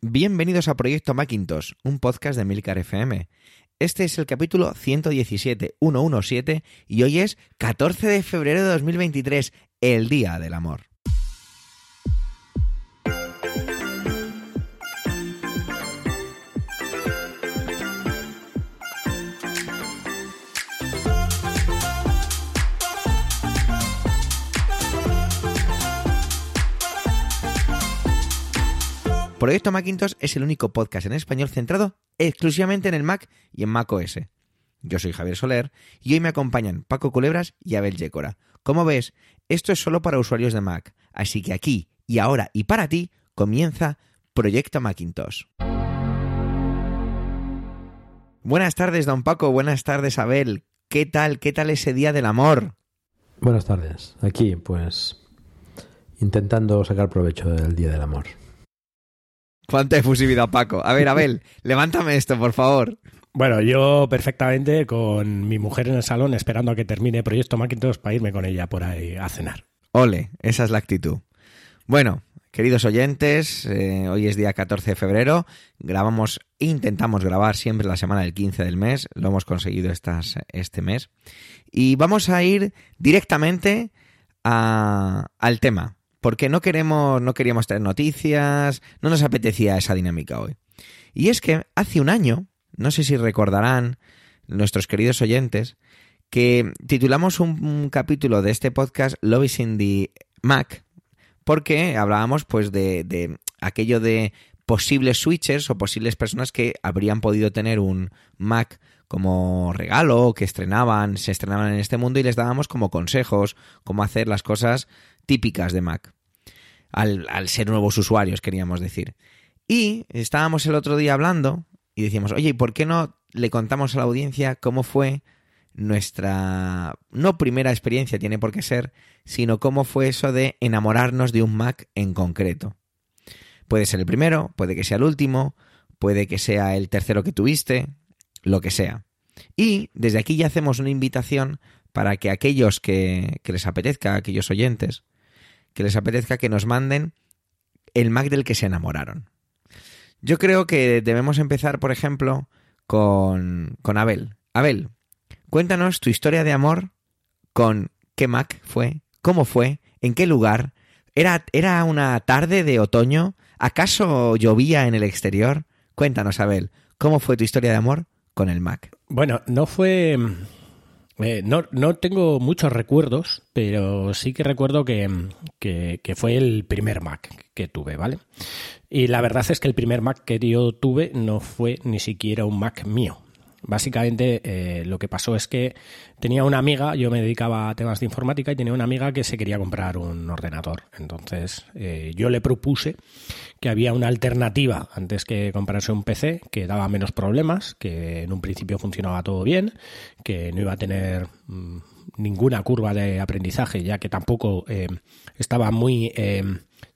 Bienvenidos a Proyecto Macintosh, un podcast de Milcar FM. Este es el capítulo 117, 117, y hoy es 14 de febrero de 2023, el Día del Amor. Proyecto Macintosh es el único podcast en español centrado exclusivamente en el Mac y en Mac OS. Yo soy Javier Soler y hoy me acompañan Paco Culebras y Abel Yécora. Como ves, esto es solo para usuarios de Mac, así que aquí y ahora y para ti comienza Proyecto Macintosh. Buenas tardes, don Paco. Buenas tardes, Abel. ¿Qué tal? ¿Qué tal ese día del amor? Buenas tardes. Aquí, pues, intentando sacar provecho del Día del Amor. Cuánta efusividad, Paco. A ver, Abel, levántame esto, por favor. Bueno, yo perfectamente con mi mujer en el salón esperando a que termine Proyecto Macintosh para irme con ella por ahí a cenar. Ole, esa es la actitud. Bueno, queridos oyentes, eh, hoy es día 14 de febrero. Grabamos, intentamos grabar siempre la semana del 15 del mes. Lo hemos conseguido estas, este mes. Y vamos a ir directamente a, al tema porque no queremos, no queríamos tener noticias, no nos apetecía esa dinámica hoy. Y es que hace un año, no sé si recordarán nuestros queridos oyentes, que titulamos un, capítulo de este podcast Love in the Mac, porque hablábamos pues de, de aquello de posibles switchers o posibles personas que habrían podido tener un Mac como regalo, que estrenaban, se estrenaban en este mundo y les dábamos como consejos, cómo hacer las cosas típicas de Mac. Al, ser nuevos usuarios, queríamos decir. Y estábamos el otro día hablando y decíamos, oye, ¿y por qué no le contamos a la audiencia cómo fue nuestra, no primera experiencia, tiene por qué ser, sino cómo fue eso de enamorarnos de un Mac en concreto? Puede ser el primero, puede que sea el último, puede que sea el tercero que tuviste, lo que sea. Y desde aquí ya hacemos una invitación para que aquellos que, que les apetezca, aquellos oyentes, que les apetezca que nos manden el Mac del que se enamoraron. Yo creo que debemos empezar, por ejemplo, con, con Abel. Abel, cuéntanos tu historia de amor con qué Mac fue, cómo fue, en qué lugar. ¿Era, era una tarde de otoño? ¿Acaso llovía en el exterior? Cuéntanos, Abel, ¿cómo fue tu historia de amor con el Mac? Bueno, no fue eh, no, no, tengo muchos recuerdos, pero sí que recuerdo que, que, fue el primer Mac que tuve, ¿vale? Y la verdad es que el primer Mac que yo tuve no fue ni siquiera un Mac mío. Básicamente eh, lo que pasó es que tenía una amiga, yo me dedicaba a temas de informática y tenía una amiga que se quería comprar un ordenador. Entonces eh, yo le propuse que había una alternativa antes que comprarse un PC que daba menos problemas, que en un principio funcionaba todo bien, que no iba a tener mm, ninguna curva de aprendizaje, ya que tampoco eh, estaba muy...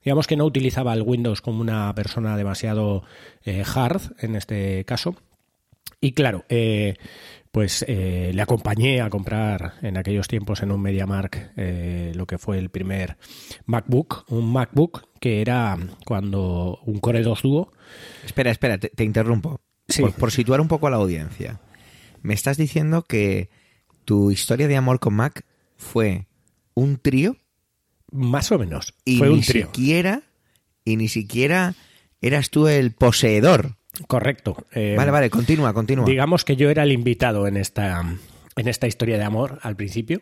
digamos que no utilizaba el Windows como una persona demasiado hard en este caso y claro, eh, pues eh, le acompañé a comprar en aquellos tiempos en un MediaMark eh, lo que fue el primer MacBook, un MacBook que era cuando un Core 2 Duo. Espera, espera, te, interrumpo. Por, situar un poco a la audiencia. Me estás diciendo que tu historia de amor con Mac fue un trío. Más o menos. Y fue ni un trío. siquiera, y ni siquiera eras tú el poseedor Correcto. Eh, vale, vale, continúa, continúa. Digamos que yo era el invitado en esta, en esta historia de amor al principio.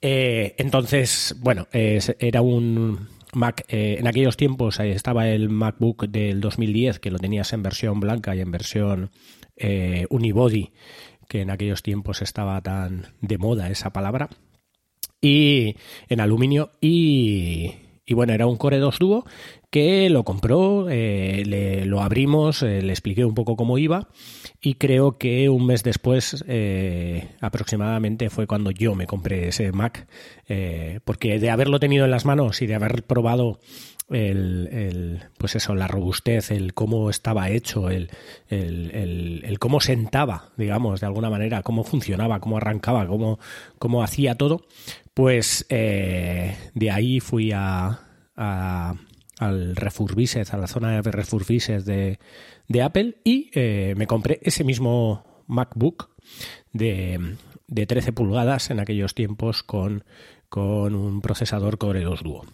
Eh, entonces, bueno, era un Mac. Eh, en aquellos tiempos estaba el MacBook del 2010 que lo tenías en versión blanca y en versión unibody, que en aquellos tiempos estaba tan de moda esa palabra. Y en aluminio y y bueno, era un Core 2 Duo que lo compró, eh, le, lo abrimos, eh, le expliqué un poco cómo iba y creo que un mes después eh, aproximadamente fue cuando yo me compré ese Mac, porque de haberlo tenido en las manos y de haber probado el, pues eso, la robustez, el cómo estaba hecho, el, el, cómo sentaba, digamos, de alguna manera, cómo funcionaba, cómo arrancaba, cómo, cómo hacía todo, pues de ahí fui a al Refurbished, a la zona de Refurbished de, de Apple y eh, me compré ese mismo MacBook de, de 13 pulgadas en aquellos tiempos con, con un procesador Core 2 Duo.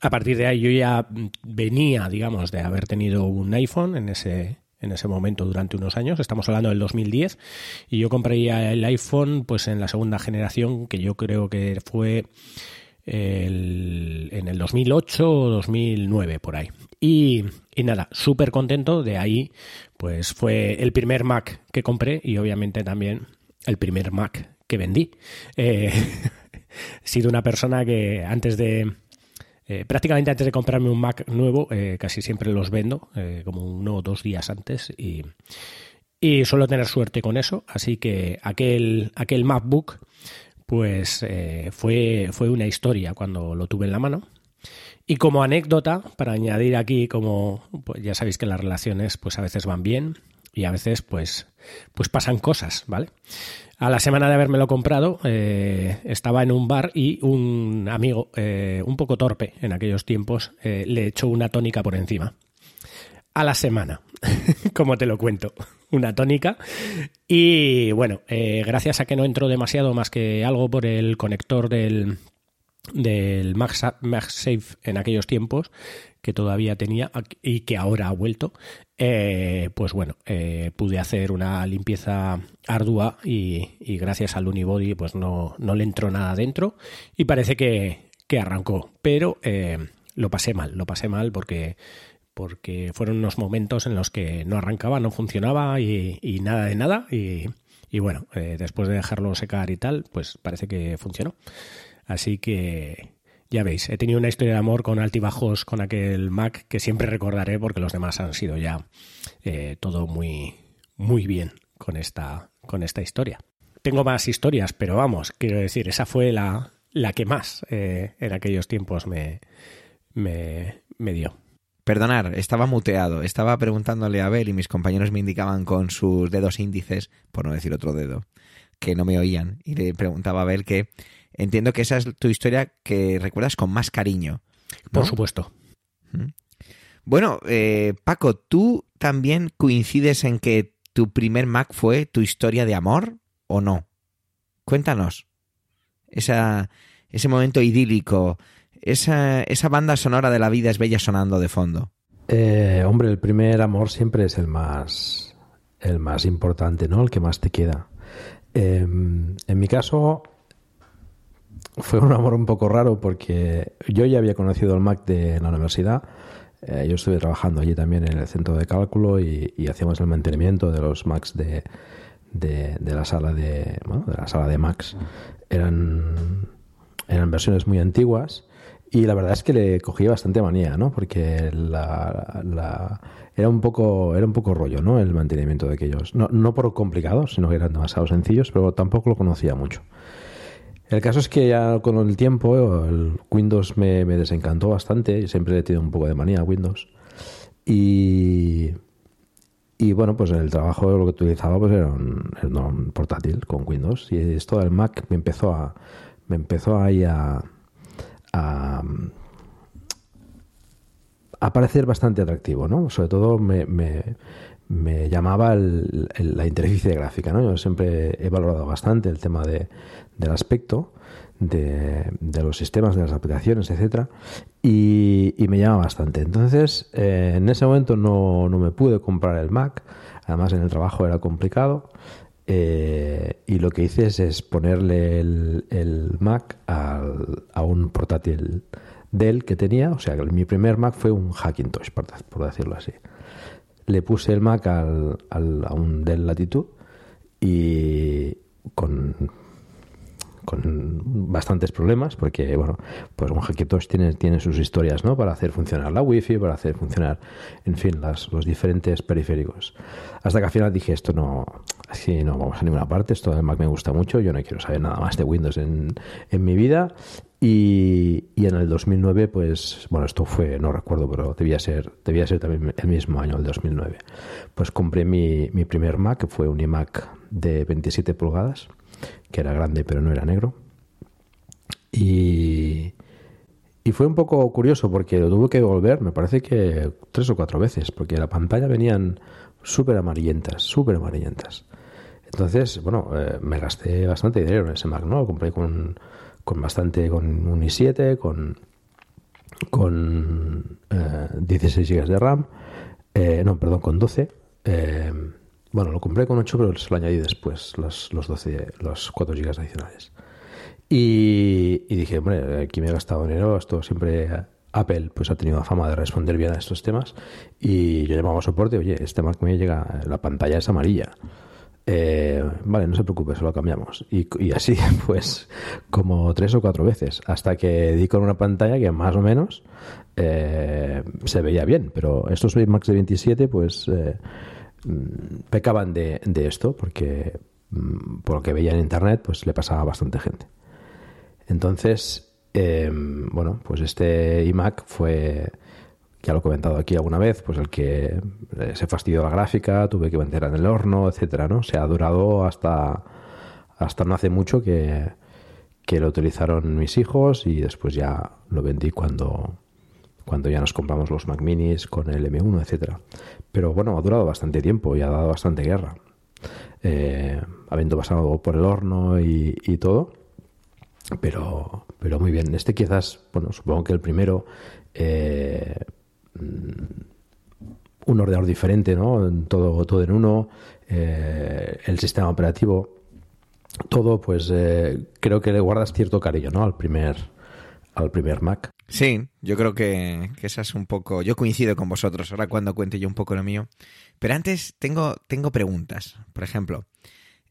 A partir de ahí yo ya venía, digamos, de haber tenido un iPhone en ese, en ese momento durante unos años, estamos hablando del 2010, y yo compraría el iPhone pues en la segunda generación, que yo creo que fue el, en el 2008 o 2009 por ahí. Y, y nada, súper contento, de ahí pues fue el primer Mac que compré y obviamente también el primer Mac que vendí. Eh, he sido una persona que antes de eh, prácticamente antes de comprarme un Mac nuevo, eh, casi siempre los vendo, como uno o dos días antes, y, y, suelo tener suerte con eso. Así que aquel, aquel MacBook, pues fue, fue una historia cuando lo tuve en la mano. Y como anécdota, para añadir aquí, como pues ya sabéis que las relaciones, pues a veces van bien y a veces, pues, pues pasan cosas, ¿vale? A la semana de habérmelo comprado, eh, estaba en un bar y un amigo, eh, un poco torpe en aquellos tiempos, eh, le echó una tónica por encima. A la semana, como te lo cuento, una tónica. Y bueno, gracias a que no entró demasiado más que algo por el conector del, del MagSafe en aquellos tiempos, que todavía tenía y que ahora ha vuelto, eh, pues bueno, eh, pude hacer una limpieza ardua y, gracias al Unibody pues no, no, le entró nada dentro y parece que, arrancó, pero eh, lo pasé mal, lo pasé mal porque porque fueron unos momentos en los que no arrancaba, no funcionaba y, nada de nada y, bueno, después de dejarlo secar y tal, pues parece que funcionó. Así que ya veis, he tenido una historia de amor con altibajos con aquel Mac que siempre recordaré porque los demás han sido ya eh, todo muy, muy bien con esta, con esta historia. Tengo más historias, pero vamos, quiero decir, esa fue la, la que más eh, en aquellos tiempos me, me dio. Perdonar, estaba muteado. Estaba preguntándole a Abel y mis compañeros me indicaban con sus dedos índices, por no decir otro dedo, que no me oían. Y le preguntaba a Abel que entiendo que esa es tu historia que recuerdas con más cariño. Por supuesto. Bueno, eh, Paco, ¿tú también coincides en que tu primer Mac fue tu historia de amor o no? Cuéntanos. Esa, ese momento idílico, esa, esa banda sonora de la vida es bella sonando de fondo. Eh, hombre, el primer amor siempre es el más, el más importante, ¿no? El que más te queda. Em, en mi caso, fue un amor un poco raro porque yo ya había conocido el Mac de la universidad. Eh, yo estuve trabajando allí también en el centro de cálculo y, hacíamos el mantenimiento de los Macs de, de, la sala de, bueno, de la sala de Macs. Eran, eran versiones muy antiguas y la verdad es que le cogí bastante manía, ¿no? Porque la, la, era un poco era un poco rollo, ¿no? El mantenimiento de aquellos. No, no por complicados, sino que eran demasiado sencillos, pero tampoco lo conocía mucho. El caso es que ya con el tiempo el Windows me, desencantó bastante. y siempre he tenido un poco de manía a Windows. Y, y bueno, pues en el trabajo lo que utilizaba pues era un, portátil con Windows. Y esto del Mac me empezó a me empezó ahí a, a, a parecer bastante atractivo, ¿no? Sobre todo me, me llamaba la interfaz gráfica. ¿no? Yo siempre he valorado bastante el tema de, del aspecto de, los sistemas, de las aplicaciones, etcétera, y, me llama bastante. Entonces, eh, en ese momento no, me pude comprar el Mac, además en el trabajo era complicado. Eh, y lo que hice es, ponerle el, Mac a un portátil Dell que tenía, o sea, mi primer Mac fue un Hackintosh, por decirlo así. Le puse el Mac al, a un Dell Latitude y con, con bastantes problemas porque bueno pues un Hackintosh tiene, tiene sus historias ¿no? para hacer funcionar la wifi para hacer funcionar en fin las, los diferentes periféricos. Hasta que al final dije esto no así no vamos a ninguna parte esto del Mac me gusta mucho yo no quiero saber nada más de Windows en, en mi vida y, en el 2009, pues, bueno, esto fue, no recuerdo, pero debía ser, debía ser también el mismo año, el 2009. Pues compré mi, mi primer Mac, que fue un iMac de 27 pulgadas, que era grande pero no era negro. Y, Y fue un poco curioso porque lo tuve que devolver, me parece que tres o cuatro veces, porque la pantalla venían súper amarillentas, súper amarillentas. Entonces, bueno, eh, me gasté bastante dinero en ese Mac, ¿no? Lo compré con, con bastante, con un i7, con, con 16 GB de RAM, no, perdón, con 12. bueno, lo compré con 8, pero se lo añadí después, los, los 12, los 4 GB adicionales. Y, dije, hombre, aquí me he gastado dinero, esto siempre Apple pues ha tenido la fama de responder bien a estos temas y yo llamaba a soporte, oye, este Mac me llega, la pantalla es amarilla. Eh, vale, no se preocupe, se lo cambiamos. Y, así, pues, como tres o cuatro veces, hasta que di con una pantalla que más o menos eh, se veía bien. Pero estos Macs de 27, pues, eh, mm, pecaban de, de, esto, porque mm, por lo que veía en internet, pues le pasaba a bastante gente. Entonces, bueno, pues este iMac fue, ya lo he comentado aquí alguna vez, pues el que eh, se fastidió la gráfica, tuve que meter en el horno, etcétera, ¿no? Se ha durado hasta, hasta no hace mucho que, que lo utilizaron mis hijos y después ya lo vendí cuando, cuando ya nos compramos los Mac Minis con el M1, etcétera. Pero bueno, ha durado bastante tiempo y ha dado bastante guerra. Eh, habiendo pasado por el horno y todo, pero, pero muy bien. Este quizás, bueno, supongo que el primero, eh, un ordenador diferente, ¿no? Todo, todo en uno, eh, el sistema operativo, todo, pues eh, creo que le guardas cierto cariño, ¿no? Al primer, al primer Mac. Sí, yo creo que, que, esa es un poco. Yo coincido con vosotros. Ahora cuando cuente yo un poco lo mío. Pero antes tengo, tengo preguntas. Por ejemplo,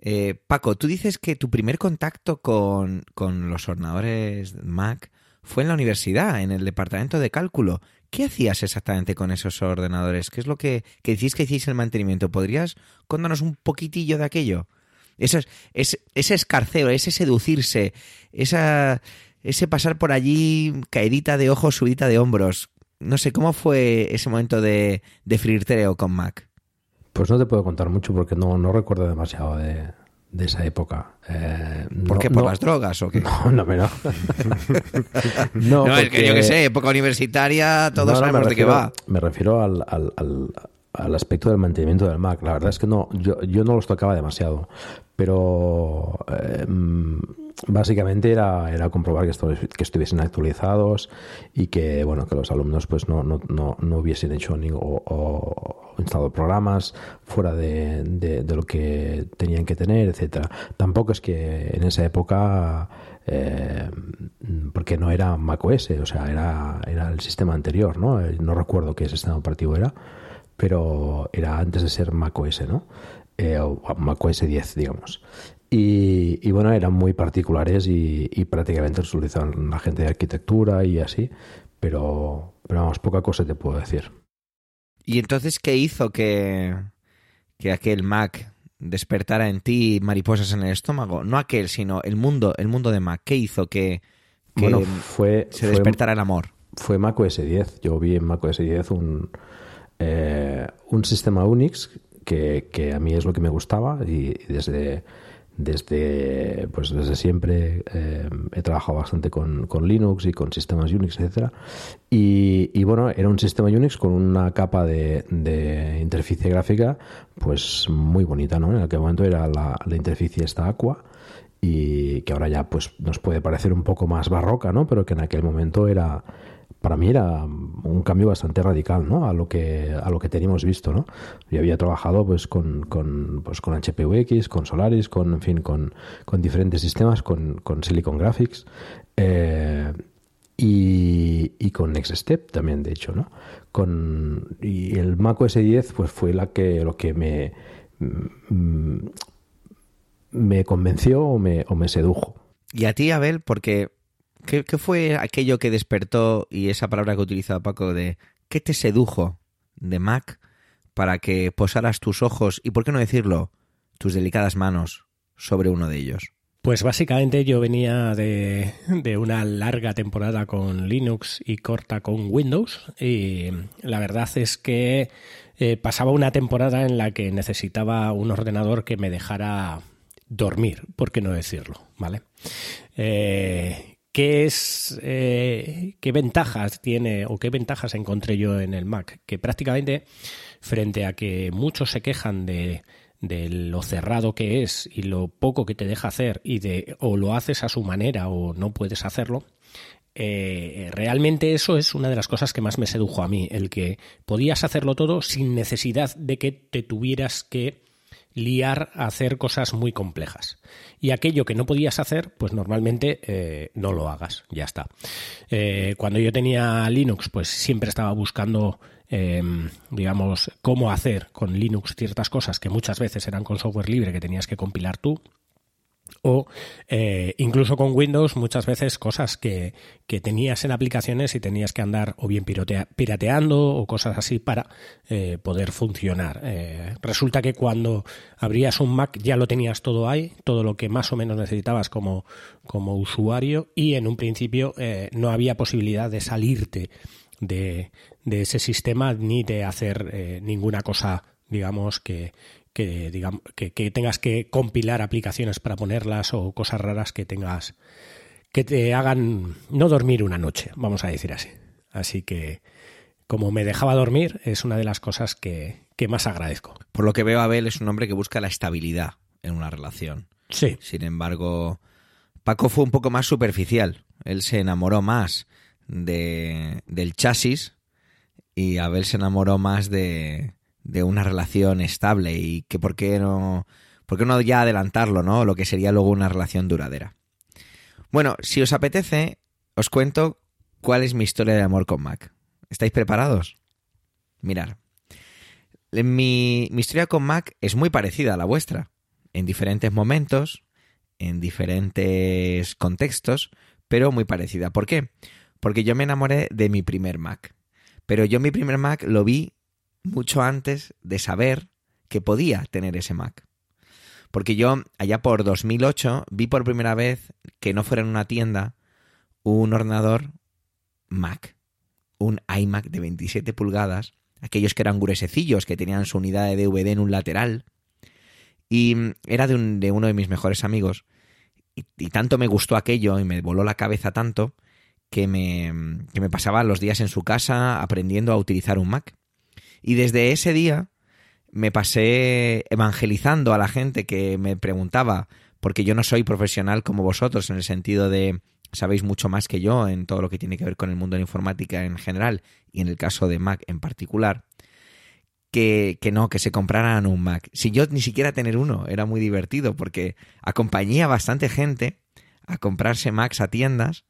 eh, Paco, tú dices que tu primer contacto con, los ordenadores Mac fue en la universidad, en el departamento de cálculo. ¿Qué hacías exactamente con esos ordenadores? ¿Qué es lo que, que decís que hiciste el mantenimiento? ¿Podrías contarnos un poquitillo de aquello? Eso es, ese escarceo, ese seducirse, esa, ese pasar por allí caedita de ojos, subidita de hombros. No sé, ¿cómo fue ese momento de, de con Mac? Pues no te puedo contar mucho porque no, no recuerdo demasiado de, esa época. Eh, ¿Por qué? ¿Por las drogas o qué? No, no, pero... no, no es que yo qué sé, época universitaria, todos sabemos de qué va. Me refiero al, al, al, aspecto del mantenimiento del Mac. La verdad es que no, yo, yo no los tocaba demasiado, pero... Eh, básicamente era, era comprobar que, que, estuviesen actualizados y que bueno que los alumnos pues no, no, no, hubiesen hecho ni, o, instalado programas fuera de, de, lo que tenían que tener etcétera. Tampoco es que en esa época eh, porque no era macOS o sea era, era el sistema anterior no no recuerdo qué sistema operativo era pero era antes de ser macOS no eh, o macOS 10 digamos y, bueno, eran muy particulares y, prácticamente los utilizaban la gente de arquitectura y así, pero, pero vamos, poca cosa te puedo decir. ¿Y entonces qué hizo que, que aquel Mac despertara en ti mariposas en el estómago? No aquel, sino el mundo, el mundo de Mac. ¿Qué hizo que, bueno, fue, se despertara el amor? Fue Mac OS 10. Yo vi en Mac OS 10 un, eh, un sistema Unix que, que, a mí es lo que me gustaba y desde desde pues desde siempre eh, he trabajado bastante con, con, Linux y con sistemas Unix, etcétera. Y, y, bueno, era un sistema Unix con una capa de, de interficie gráfica pues muy bonita, ¿no? En aquel momento era la, la interficie esta Aqua y que ahora ya pues nos puede parecer un poco más barroca, ¿no? Pero que en aquel momento era para mí era un cambio bastante radical ¿no? a lo que a lo que teníamos visto ¿no? yo había trabajado pues con, con, pues, con HPUX con Solaris con en fin con, con diferentes sistemas con, con Silicon Graphics eh, y, y, con NextStep también de hecho no con y el Mac OS 10 pues fue la que lo que me mm, me convenció o me, o me sedujo y a ti Abel porque ¿Qué, fue aquello que despertó y esa palabra que utilizaba Paco de qué te sedujo de Mac para que posaras tus ojos y, por qué no decirlo, tus delicadas manos sobre uno de ellos? Pues básicamente yo venía de, una larga temporada con Linux y corta con Windows y la verdad es que eh, pasaba una temporada en la que necesitaba un ordenador que me dejara dormir, por qué no decirlo, ¿vale? Eh, ¿Qué es eh, qué ventajas tiene o qué ventajas encontré yo en el Mac? Que prácticamente frente a que muchos se quejan de, de lo cerrado que es y lo poco que te deja hacer y de o lo haces a su manera o no puedes hacerlo, eh, realmente eso es una de las cosas que más me sedujo a mí, el que podías hacerlo todo sin necesidad de que te tuvieras que liar a hacer cosas muy complejas. Y aquello que no podías hacer, pues normalmente eh, no lo hagas, ya está. Eh, cuando yo tenía Linux, pues siempre estaba buscando, em, digamos, cómo hacer con Linux ciertas cosas que muchas veces eran con software libre que tenías que compilar tú o eh, incluso con Windows muchas veces cosas que, que, tenías en aplicaciones y tenías que andar o bien pirateando o cosas así para eh, poder funcionar. Eh, resulta que cuando abrías un Mac ya lo tenías todo ahí, todo lo que más o menos necesitabas como, como usuario y en un principio no había posibilidad de salirte de, de, ese sistema ni de hacer ninguna cosa digamos que, que, digamos, que, tengas que compilar aplicaciones para ponerlas o cosas raras que tengas que te hagan no dormir una noche, vamos a decir así. Así que, como me dejaba dormir, es una de las cosas que, que más agradezco. Por lo que veo, Abel es un hombre que busca la estabilidad en una relación. Sí. Sin embargo, Paco fue un poco más superficial. Él se enamoró más de, del chasis y Abel se enamoró más de, de una relación estable y que por qué no, por qué no ya adelantarlo, ¿no? Lo que sería luego una relación duradera. Bueno, si os apetece, os cuento cuál es mi historia de amor con Mac. ¿Estáis preparados? Mirar. Mi, mi historia con Mac es muy parecida a la vuestra, en diferentes momentos, en diferentes contextos, pero muy parecida. ¿Por qué? Porque yo me enamoré de mi primer Mac. Pero yo mi primer Mac lo vi mucho antes de saber que podía tener ese Mac. Porque yo, allá por 2008, vi por primera vez que no fuera en una tienda un ordenador Mac, un iMac de 27 pulgadas, aquellos que eran gruesecillos, que tenían su unidad de DVD en un lateral. Y era de, uno de mis mejores amigos. Y, tanto me gustó aquello y me voló la cabeza tanto que me pasaba los días en su casa aprendiendo a utilizar un Mac. Y desde ese día me pasé evangelizando a la gente que me preguntaba, porque yo no soy profesional como vosotros en el sentido de sabéis mucho más que yo en todo lo que tiene que ver con el mundo de la informática en general y en el caso de Mac en particular, que, que, no, que se compraran un Mac. Si yo ni siquiera tener uno, era muy divertido porque acompañé a bastante gente a comprarse Macs a tiendas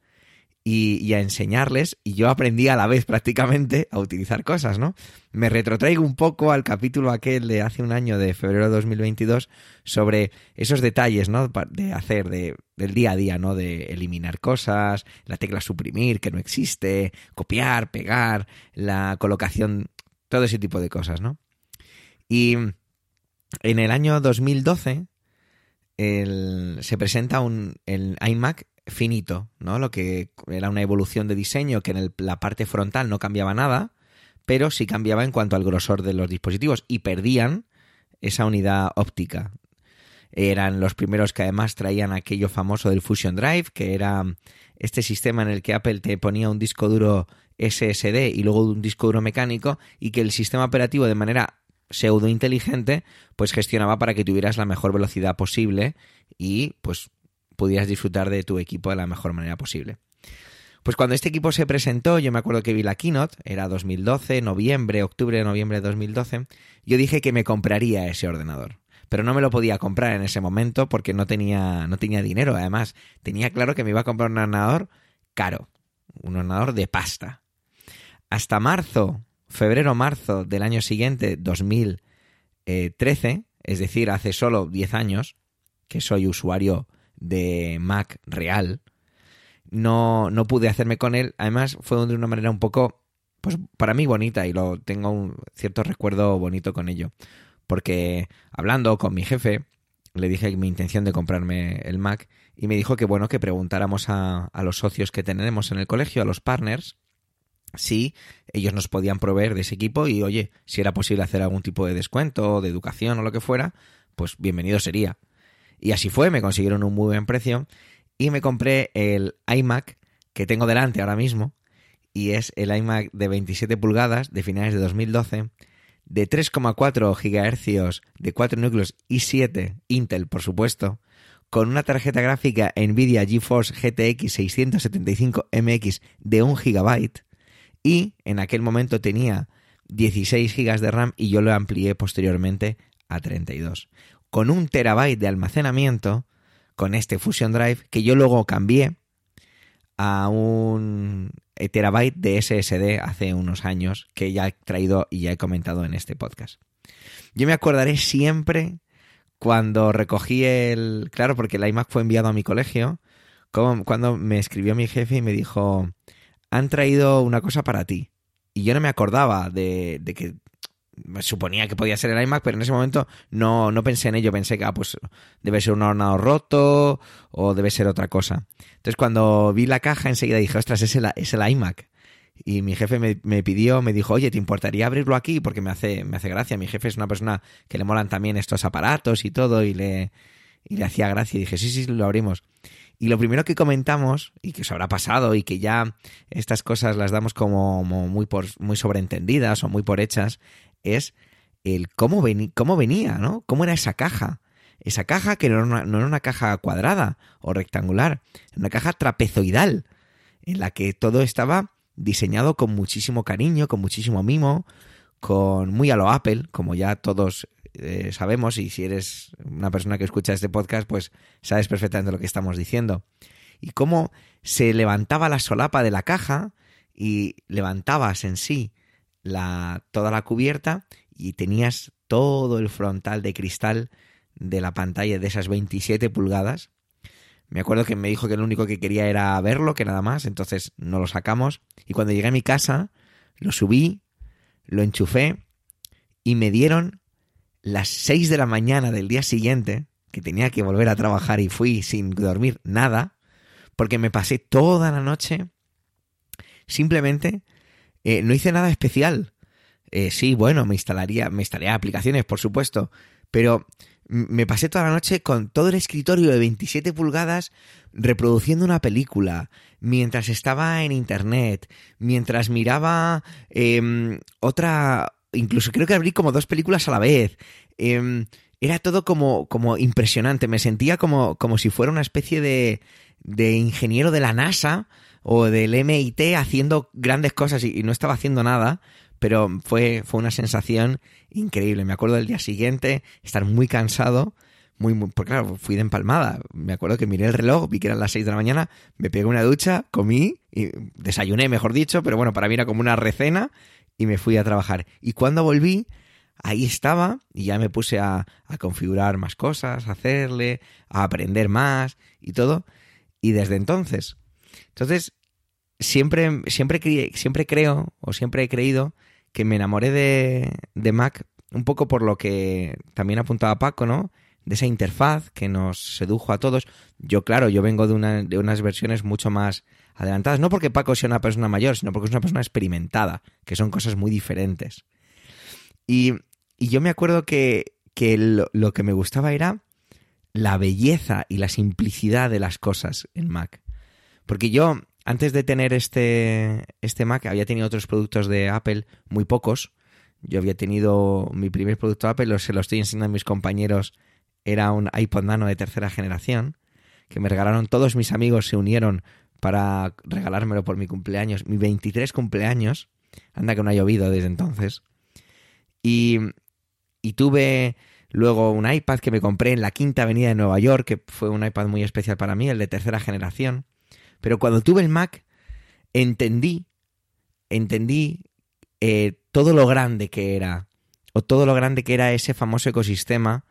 y, a enseñarles y yo aprendí a la vez prácticamente a utilizar cosas, ¿no? Me retrotraigo un poco al capítulo aquel de hace un año de febrero de 2022 sobre esos detalles, ¿no? De hacer, de, del día a día, ¿no? De eliminar cosas, la tecla suprimir que no existe, copiar, pegar, la colocación, todo ese tipo de cosas, ¿no? Y en el año 2012 el, se presenta un, el iMac finito, ¿no? Lo que era una evolución de diseño que en la parte frontal no cambiaba nada, pero sí cambiaba en cuanto al grosor de los dispositivos y perdían esa unidad óptica. Eran los primeros que además traían aquello famoso del Fusion Drive, que era este sistema en el que Apple te ponía un disco duro SSD y luego un disco duro mecánico y que el sistema operativo de manera pseudo inteligente pues gestionaba para que tuvieras la mejor velocidad posible y pues pudieras disfrutar de tu equipo de la mejor manera posible. Pues cuando este equipo se presentó, yo me acuerdo que vi la keynote, era 2012, noviembre, octubre, noviembre de 2012, yo dije que me compraría ese ordenador. Pero no me lo podía comprar en ese momento porque no tenía, no tenía dinero. Además, tenía claro que me iba a comprar un ordenador caro, un ordenador de pasta. Hasta marzo, febrero-marzo del año siguiente, 2013, es decir, hace solo 10 años que soy usuario de Mac real, no, no pude hacerme con él. Además, fue de una manera un poco, pues para mí bonita y lo tengo un cierto recuerdo bonito con ello. Porque hablando con mi jefe, le dije mi intención de comprarme el Mac y me dijo que bueno, que preguntáramos a, a los socios que tenemos en el colegio, a los partners, si ellos nos podían proveer de ese equipo y oye, si era posible hacer algún tipo de descuento, de educación o lo que fuera, pues bienvenido sería. Y así fue, me consiguieron un muy buen precio. y me compré el iMac que tengo delante ahora mismo y es el iMac de 27 pulgadas de finales de 2012 de 3,4 GHz de 4 núcleos i7 Intel, por supuesto, con una tarjeta gráfica Nvidia GeForce GTX 675MX de 1 GB y en aquel momento tenía 16 GB de RAM y yo lo amplié posteriormente a 32. Con un terabyte de almacenamiento con este Fusion Drive que yo luego cambié a un terabyte de SSD hace unos años que ya he traído y ya he comentado en este podcast. Yo me acordaré siempre cuando recogí el... Claro, porque el iMac fue enviado a mi colegio, cuando me escribió mi jefe y me dijo, han traído una cosa para ti. Y yo no me acordaba de, de que suponía que podía ser el iMac, pero en ese momento no, no pensé en ello. Pensé que ah, pues debe ser un ordenador roto o debe ser otra cosa. Entonces cuando vi la caja enseguida dije, ostras, es el, es el iMac. Y mi jefe me, me, pidió, me dijo, oye, ¿te importaría abrirlo aquí? Porque me hace, me hace gracia. Mi jefe es una persona que le molan también estos aparatos y todo, y le, y le hacía gracia. Y dije, sí, sí, lo abrimos. Y lo primero que comentamos, y que os habrá pasado, y que ya estas cosas las damos como, muy, por, muy sobreentendidas o muy por hechas, es el cómo, cómo venía, ¿no? ¿Cómo era esa caja? Esa caja que no era, una, no era una caja cuadrada o rectangular, era una caja trapezoidal, en la que todo estaba diseñado con muchísimo cariño, con muchísimo mimo, con muy a lo Apple, como ya todos eh, sabemos, y si eres una persona que escucha este podcast, pues sabes perfectamente lo que estamos diciendo. Y cómo se levantaba la solapa de la caja y levantabas en sí la, toda la cubierta y tenías todo el frontal de cristal de la pantalla de esas 27 pulgadas. Me acuerdo que me dijo que lo único que quería era verlo, que nada más, entonces no lo sacamos. Y cuando llegué a mi casa, lo subí, lo enchufé y me dieron las 6 de la mañana del día siguiente, que tenía que volver a trabajar y fui sin dormir nada, porque me pasé toda la noche simplemente eh, no hice nada especial. Eh, sí, bueno, me instalaría, me instalaría aplicaciones, por supuesto, pero me pasé toda la noche con todo el escritorio de 27 pulgadas reproduciendo una película, mientras estaba en internet, mientras miraba em, otra, incluso creo que abrí como dos películas a la vez. Em, era todo como, como impresionante, me sentía como, como si fuera una especie de, de ingeniero de la NASA o del MIT haciendo grandes cosas y, no estaba haciendo nada, pero fue, fue una sensación increíble. Me acuerdo del día siguiente, estar muy cansado, muy, muy, porque claro, fui de empalmada. Me acuerdo que miré el reloj, vi que eran las 6 de la mañana, me pegué una ducha, comí, y desayuné, mejor dicho, pero bueno, para mí era como una recena y me fui a trabajar. Y cuando volví, ahí estaba y ya me puse a, a configurar más cosas, a hacerle, a aprender más y todo. Y desde entonces entonces, siempre, siempre, siempre creo o siempre he creído que me enamoré de, de Mac un poco por lo que también apuntaba Paco, ¿no? De esa interfaz que nos sedujo a todos. Yo, claro, yo vengo de, una, de unas versiones mucho más adelantadas, no porque Paco sea una persona mayor, sino porque es una persona experimentada, que son cosas muy diferentes. Y, y yo me acuerdo que, que lo, lo, que me gustaba era la belleza y la simplicidad de las cosas en Mac. Porque yo, antes de tener este, este Mac, había tenido otros productos de Apple, muy pocos. Yo había tenido mi primer producto Apple, se lo estoy enseñando a mis compañeros, era un iPod Nano de tercera generación, que me regalaron todos mis amigos, se unieron para regalármelo por mi cumpleaños, mi 23 cumpleaños, anda que no ha llovido desde entonces. Y, y tuve luego un iPad que me compré en la Quinta Avenida de Nueva York, que fue un iPad muy especial para mí, el de tercera generación. Pero cuando tuve el Mac, entendí, entendí eh, todo lo grande que era, o todo lo grande que era ese famoso ecosistema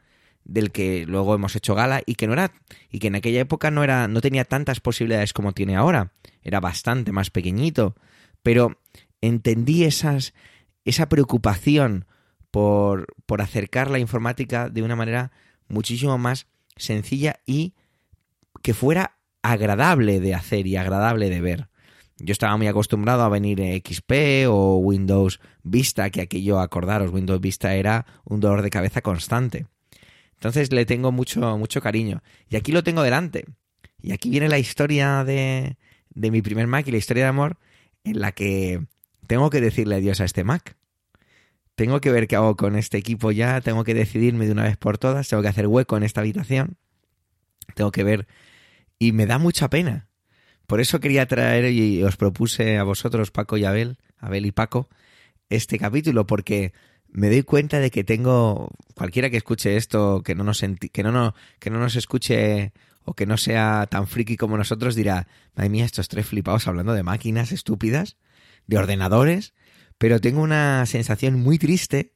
del que luego hemos hecho gala y que no era y que en aquella época no era no tenía tantas posibilidades como tiene ahora. Era bastante más pequeñito. Pero entendí esas esa preocupación por, por acercar la informática de una manera muchísimo más sencilla y que fuera agradable de hacer y agradable de ver. Yo estaba muy acostumbrado a venir XP o Windows Vista, que aquello, acordaros, Windows Vista era un dolor de cabeza constante. Entonces le tengo mucho, mucho cariño. Y aquí lo tengo delante. Y aquí viene la historia de, de mi primer Mac y la historia de amor en la que tengo que decirle adiós a este Mac. Tengo que ver qué hago con este equipo ya, tengo que decidirme de una vez por todas, tengo que hacer hueco en esta habitación, tengo que ver... Y me da mucha pena. Por eso quería traer y os propuse a vosotros, Paco y Abel, Abel y Paco, este capítulo, porque me doy cuenta de que tengo cualquiera que escuche esto, que no nos que no, no, que no nos escuche o que no sea tan friki como nosotros dirá, madre mía, estos tres flipados hablando de máquinas estúpidas, de ordenadores, pero tengo una sensación muy triste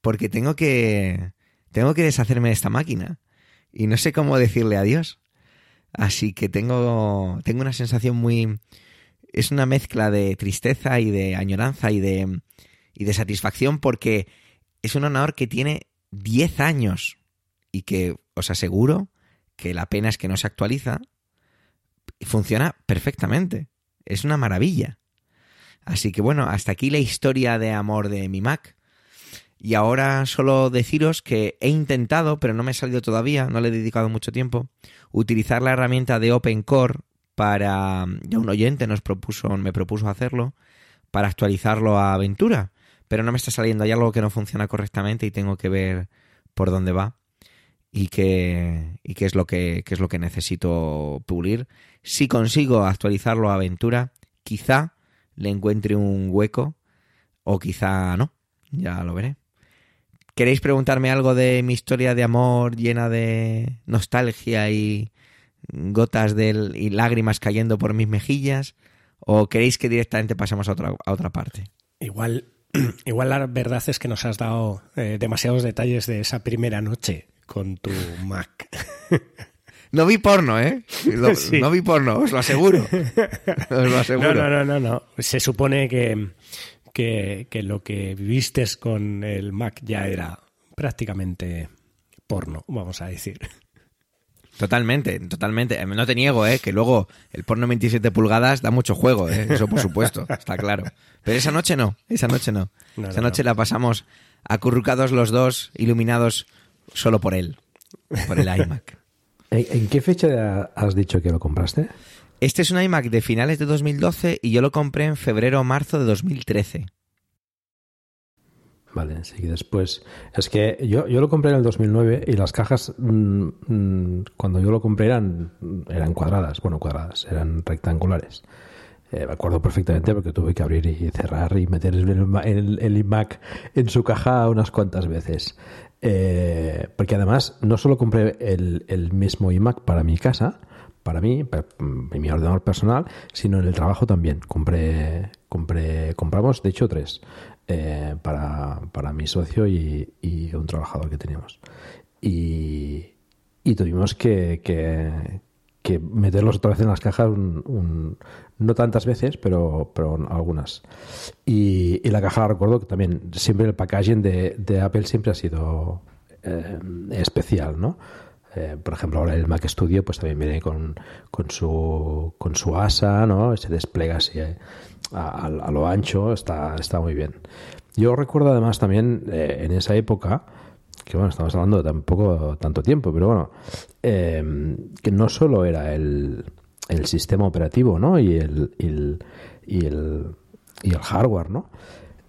porque tengo que tengo que deshacerme de esta máquina y no sé cómo decirle adiós. Así que tengo tengo una sensación muy es una mezcla de tristeza y de añoranza y de y de satisfacción porque es un ordenador que tiene 10 años y que os aseguro que la pena es que no se actualiza y funciona perfectamente. Es una maravilla. Así que bueno, hasta aquí la historia de amor de mi Mac. Y ahora solo deciros que he intentado, pero no me ha salido todavía, no le he dedicado mucho tiempo, utilizar la herramienta de OpenCore para. Ya un oyente nos propuso, me propuso hacerlo, para actualizarlo a Aventura. Pero no me está saliendo, hay algo que no funciona correctamente y tengo que ver por dónde va y qué, y qué es lo que qué es lo que necesito pulir. Si consigo actualizarlo a Aventura, quizá le encuentre un hueco o quizá no, ya lo veré. ¿Queréis preguntarme algo de mi historia de amor llena de nostalgia y gotas de, y lágrimas cayendo por mis mejillas? ¿O queréis que directamente pasemos a otra, a otra parte? Igual, igual la verdad es que nos has dado eh, demasiados detalles de esa primera noche con tu Mac. No vi porno, ¿eh? No vi porno, os lo aseguro. Os lo aseguro. No, no, no, no, Se supone que, que, lo que viviste con el Mac ya era prácticamente porno, vamos a decir. Totalmente, totalmente. No te niego, ¿eh? Que luego el porno 27 pulgadas da mucho juego, ¿eh? Eso por supuesto, está claro. Pero esa noche no, esa noche no. esa noche la pasamos acurrucados los dos, iluminados solo por él, por el iMac. ¿En qué fecha has dicho que lo compraste? Este es un iMac de finales de 2012 y yo lo compré en febrero o marzo de 2013. Vale, sí, después. Es que yo, yo lo compré en el 2009 y las cajas, mm, mm, cuando yo lo compré, eran, eran cuadradas. Bueno, cuadradas, eran rectangulares. Eh, me acuerdo perfectamente porque tuve que abrir y cerrar y meter el, el iMac en su caja unas cuantas veces. Eh, porque además no solo compré el, mismo iMac para mi casa, para mí, para, mi ordenador personal, sino en el trabajo también. Compré, compré, compramos, de hecho, tres eh, para, para, mi socio y, un trabajador que teníamos. Y, tuvimos que, que, meterlos otra vez en las cajas, no tantas veces, pero, pero algunas. Y, la caja, recuerdo que también, siempre el packaging de, de Apple siempre ha sido eh, especial, ¿no? Eh, por ejemplo, ahora el Mac Studio pues también viene con, con, su, con su asa, ¿no? Se despliega así eh, a, lo ancho, está, está muy bien. Yo recuerdo además también en esa época, que bueno, estamos hablando de tampoco tanto tiempo, pero bueno, que no solo era el, el sistema operativo, ¿no? Y el, y el, y el, hardware, ¿no?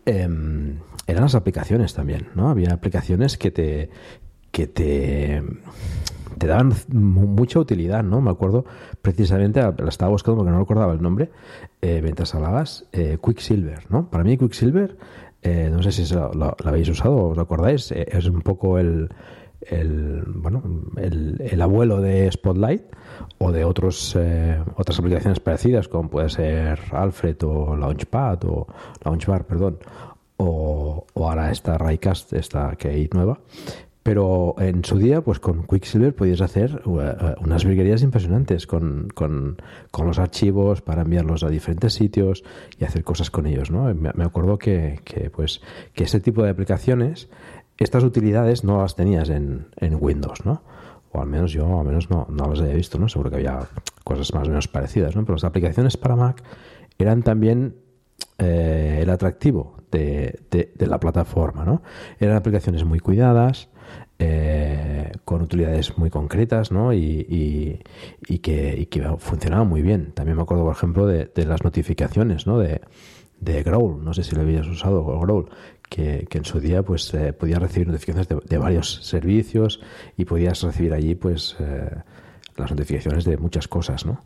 Em, eran las aplicaciones también, ¿no? Había aplicaciones que te, que te, te daban mucha utilidad, ¿no? Me acuerdo precisamente, la estaba buscando porque no recordaba el nombre, eh, mientras hablabas, eh, Quicksilver, ¿no? Para mí Quicksilver, eh, no sé si lo, lo, habéis usado o os acordáis, eh, es un poco el, el bueno, el, el, abuelo de Spotlight o de otros otras aplicaciones parecidas como puede ser Alfred o Launchpad o Launchbar, perdón, o, ahora esta Raycast, esta que hay nueva. Pero en su día, pues con Quicksilver podías hacer uh, unas virguerías impresionantes con, con, con, los archivos para enviarlos a diferentes sitios y hacer cosas con ellos, ¿no? Me, acuerdo que, que, pues, que este tipo de aplicaciones, estas utilidades no las tenías en, en Windows, ¿no? o al menos yo al menos no, no las había visto, ¿no? Seguro que había cosas más o menos parecidas, ¿no? Pero las aplicaciones para Mac eran también eh, el atractivo de, de, la plataforma, ¿no? Eran aplicaciones muy cuidadas, eh, con utilidades muy concretas ¿no? y, y, que, y, que, funcionaba muy bien. También me acuerdo, por ejemplo, de, las notificaciones ¿no? de, de Growl, no sé si lo habías usado, Growl, que, que en su día pues eh, podías recibir notificaciones de, varios servicios y podías recibir allí pues eh, las notificaciones de muchas cosas, ¿no?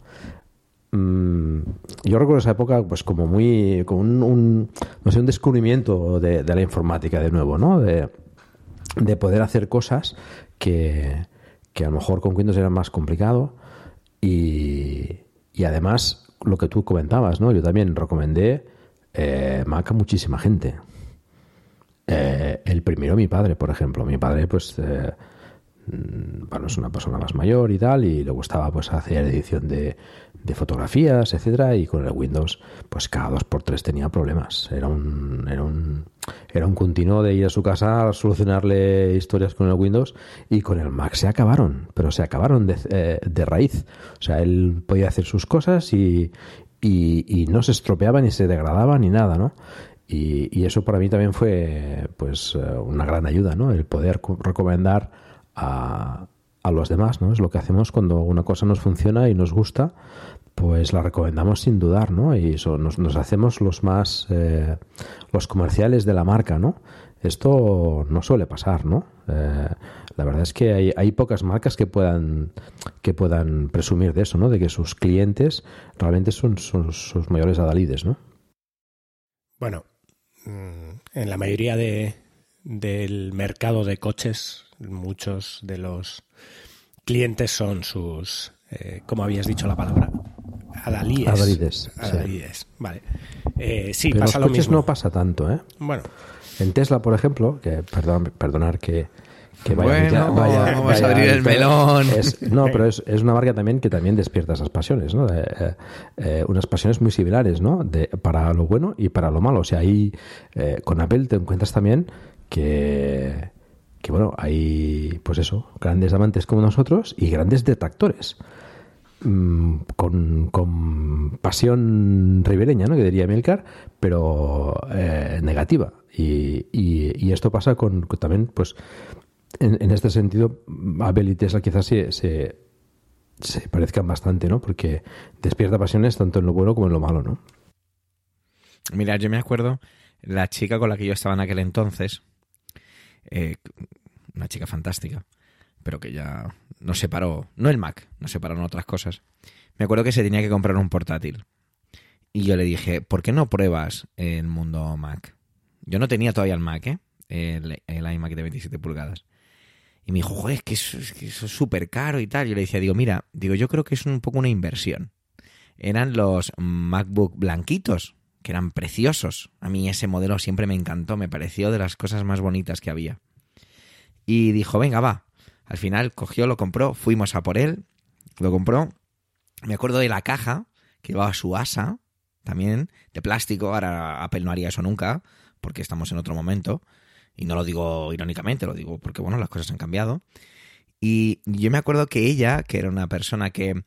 Mm, yo recuerdo esa época pues como muy como un, no sé un descubrimiento de, la informática de nuevo no de, de poder hacer cosas que, que, a lo mejor con Windows era más complicado y, y, además lo que tú comentabas, ¿no? Yo también recomendé eh, Mac a muchísima gente. Eh, el primero mi padre, por ejemplo. Mi padre, pues, eh, mm, bueno, es una persona más mayor y tal, y le gustaba pues hacer edición de, de fotografías, etcétera, y con el Windows, pues cada dos por tres tenía problemas. Era un, era un, era un continuo de ir a su casa a solucionarle historias con el Windows y con el Mac se acabaron, pero se acabaron de, eh, de raíz. O sea, él podía hacer sus cosas y, y, no se estropeaba ni se degradaba ni nada, ¿no? Y, eso para mí también fue pues eh, una gran ayuda, ¿no? El poder recomendar a, a los demás, ¿no? Es lo que hacemos cuando una cosa nos funciona y nos gusta, pues la recomendamos sin dudar, ¿no? Y eso, nos, nos hacemos los más, eh, los comerciales de la marca, ¿no? Esto no suele pasar, ¿no? Eh, la verdad es que hay, hay, pocas marcas que puedan, que puedan presumir de eso, ¿no? De que sus clientes realmente son, son sus mayores adalides, ¿no? Bueno, mm, en la mayoría de, del mercado de coches, muchos de los clientes son sus, eh, como habías dicho la palabra, adalíes. Adalides. Adalides. Vale. Eh, sí, Pero pasa en los lo coches mismo. no pasa tanto, ¿eh? Bueno. En Tesla, por ejemplo, que perdón, perdonar que, que vaya, bueno, ya- vaya- vamos vaya a abrir el melón. es- no, pero es, es una marca también que también despierta esas pasiones, ¿no? Eh, eh, eh, unas pasiones muy similares, ¿no? De, para lo bueno y para lo malo. O sea, ahí eh, con Apple te encuentras también que, que, bueno, hay, pues eso, grandes amantes como nosotros y grandes detractores. Mm, con, con pasión ribereña, ¿no? Que diría Milcar, pero eh, negativa. Y, y- esto pasa con, también, pues, en, en este sentido, Abel y Tesla quizás se, se, se parezcan bastante, ¿no? Porque despierta pasiones tanto en lo bueno como en lo malo, ¿no? Mira, yo me acuerdo, la chica con la que yo estaba en aquel entonces, eh, una chica fantástica, pero que ya nos separó, no el Mac, nos separaron otras cosas. Me acuerdo que se tenía que comprar un portátil. Y yo le dije, ¿por qué no pruebas el mundo Mac? Yo no tenía todavía el Mac, ¿eh? El, el iMac de 27 pulgadas. Y me dijo, joder, es que eso es que súper caro y tal. Yo le decía, digo, mira, digo, yo creo que es un poco una inversión. Eran los MacBook blanquitos, que eran preciosos. A mí ese modelo siempre me encantó, me pareció de las cosas más bonitas que había. Y dijo, venga, va. Al final cogió, lo compró, fuimos a por él, lo compró. Me acuerdo de la caja, que llevaba su asa, también, de plástico. Ahora Apple no haría eso nunca, porque estamos en otro momento. Y no lo digo irónicamente, lo digo porque, bueno, las cosas han cambiado. Y yo me acuerdo que ella, que era una persona que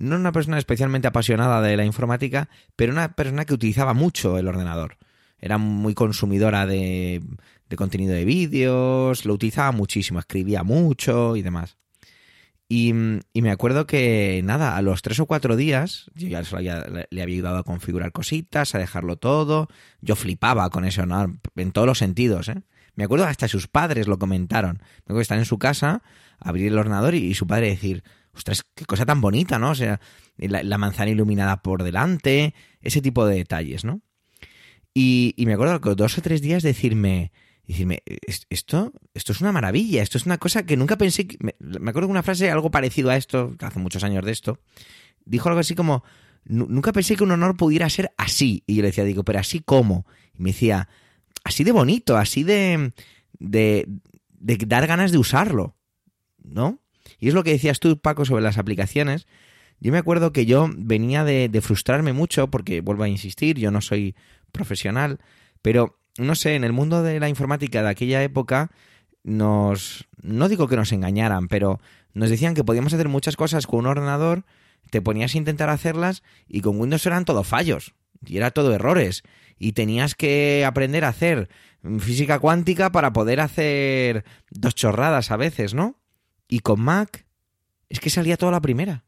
no una persona especialmente apasionada de la informática, pero una persona que utilizaba mucho el ordenador. Era muy consumidora de, de contenido de vídeos, lo utilizaba muchísimo, escribía mucho y demás. Y, y me acuerdo que, nada, a los tres o cuatro días, yo ya le, había ayudado a configurar cositas, a dejarlo todo. Yo flipaba con eso, ¿no? En todos los sentidos, ¿eh? Me acuerdo hasta sus padres lo comentaron. Me acuerdo que están en su casa, abrir el ordenador y su padre decir, ostras, qué cosa tan bonita, ¿no? O sea, la, manzana iluminada por delante, ese tipo de detalles, ¿no? Y, me acuerdo que dos o tres días decirme, decirme, "Es- esto, esto es una maravilla, esto es una cosa que nunca pensé, que-". me, acuerdo de una frase algo parecido a esto, que hace muchos años de esto, dijo algo así como, "Nu- nunca pensé que un honor pudiera ser así. Y yo le decía, digo, pero así cómo? Y me decía, así de bonito, así de, de, de dar ganas de usarlo, ¿no? Y es lo que decías tú, Paco, sobre las aplicaciones. Yo me acuerdo que yo venía de, frustrarme mucho, porque vuelvo a insistir, yo no soy profesional, pero no sé, en el mundo de la informática de aquella época nos, no digo que nos engañaran, pero nos decían que podíamos hacer muchas cosas con un ordenador, te ponías a intentar hacerlas y con Windows eran todo fallos y era todo errores. y tenías que aprender a hacer física cuántica para poder hacer dos chorradas a veces, ¿no? Y con Mac es que salía toda la primera.